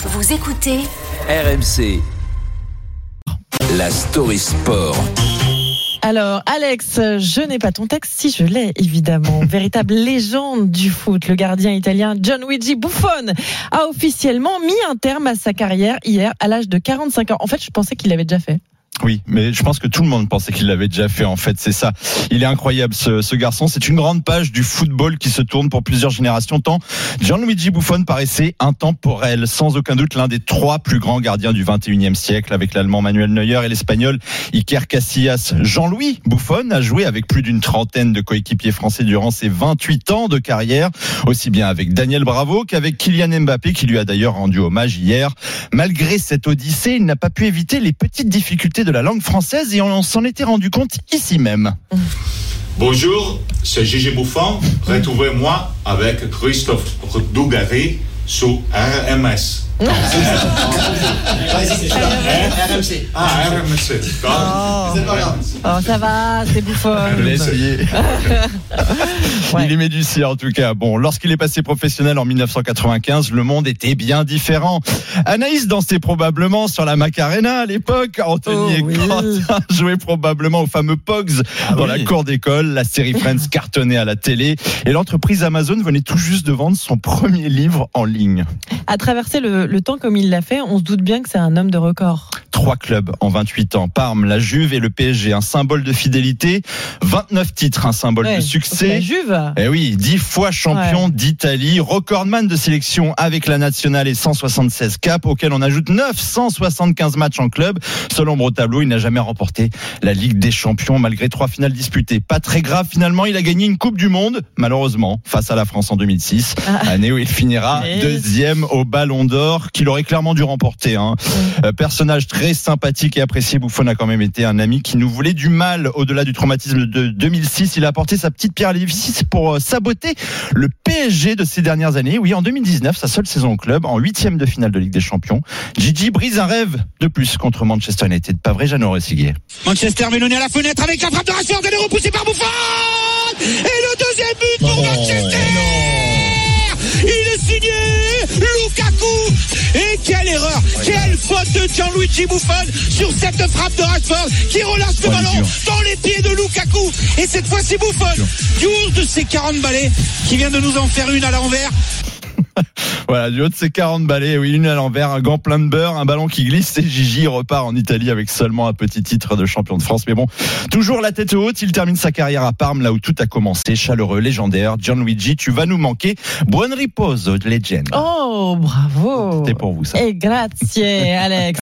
Vous écoutez RMC. La story sport. Alors, Alex, je n'ai pas ton texte, si je l'ai, évidemment. Véritable légende du foot, le gardien italien Gianluigi Buffon a officiellement mis un terme à sa carrière hier à l'âge de 45 ans. En fait, je pensais qu'il l'avait déjà fait. Oui, mais je pense que tout le monde pensait qu'il l'avait déjà fait. En fait, c'est ça. Il est incroyable, ce, ce garçon. C'est une grande page du football qui se tourne pour plusieurs générations. Tant Gianluigi Buffon paraissait intemporel, sans aucun doute l'un des trois plus grands gardiens du 21e siècle, avec l'allemand Manuel Neuer et l'espagnol Iker Casillas. Jean-Louis Buffon a joué avec plus d'une trentaine de coéquipiers français durant ses 28 ans de carrière, aussi bien avec Daniel Bravo qu'avec Kylian Mbappé, qui lui a d'ailleurs rendu hommage hier. Malgré cette odyssée, il n'a pas pu éviter les petites difficultés de la langue française et on s'en était rendu compte ici même. Bonjour, c'est Gigi Bouffon. Retrouvez-moi avec Christophe Dugarry sur RMS. RMC. Ah, RMC. Oh, ça va, c'est essayé. Ouais. Il aimait du cire en tout cas. Bon, lorsqu'il est passé professionnel en 1995, le monde était bien différent. Anaïs dansait probablement sur la Macarena à l'époque. Anthony Oh et oui. Quentin jouaient probablement au fameux Pogs dans la cour d'école. La série Friends cartonnait à la télé et l'entreprise Amazon venait tout juste de vendre son premier livre en ligne. À traverser le, le temps comme il l'a fait, on se doute bien que c'est un homme de record. Trois clubs en 28 ans. Parme, la Juve et le PSG. Un symbole de fidélité. 29 titres, un symbole Ouais, de La succès. Juve. Eh oui, dix fois champion d'Italie, recordman de sélection avec la nationale et 176 caps, auquel on ajoute 975 matchs en club. Ombre au tableau, il n'a jamais remporté la Ligue des Champions malgré trois finales disputées. Pas très grave finalement, il a gagné une Coupe du Monde, malheureusement, face à la France en 2006. Ah. Année où il finira Mais- deuxième au Ballon d'Or, qu'il aurait clairement dû remporter. Hein. Euh, personnage très sympathique et apprécié, Buffon a quand même été un ami qui nous voulait du mal au-delà du traumatisme de 2006. Il a apporté sa petite pierre à l'édifice pour euh, saboter le PSG de ces dernières années. Oui, en 2019, sa seule saison au club, en huitième de finale de Ligue des Champions. Gigi brise un rêve de plus contre Manchester United. Pas vrai, Jeannot Ressiguier? Manchester Mélanie à la fenêtre avec la frappe de Rashford, elle est repoussée par Buffon Et le deuxième but pour Manchester Il est signé Et quelle erreur Quelle faute de Gianluigi Buffon sur cette frappe de Rashford qui relâche le Ouais, ballon dur. dans les pieds de Lukaku Et cette fois-ci Buffon, du haut de ses 40 balais, qui vient de nous en faire une à l'envers. Voilà, du haut de ses 40 balais, oui, une à l'envers, un gant plein de beurre, un ballon qui glisse et Gigi repart en Italie avec seulement un petit titre de champion de France. Mais bon, toujours la tête haute, il termine sa carrière à Parme, là où tout a commencé. Chaleureux, légendaire, Gianluigi, tu vas nous manquer. Buon riposo, legend. Oh, bravo. C'était pour vous ça. Et grazie, Alex.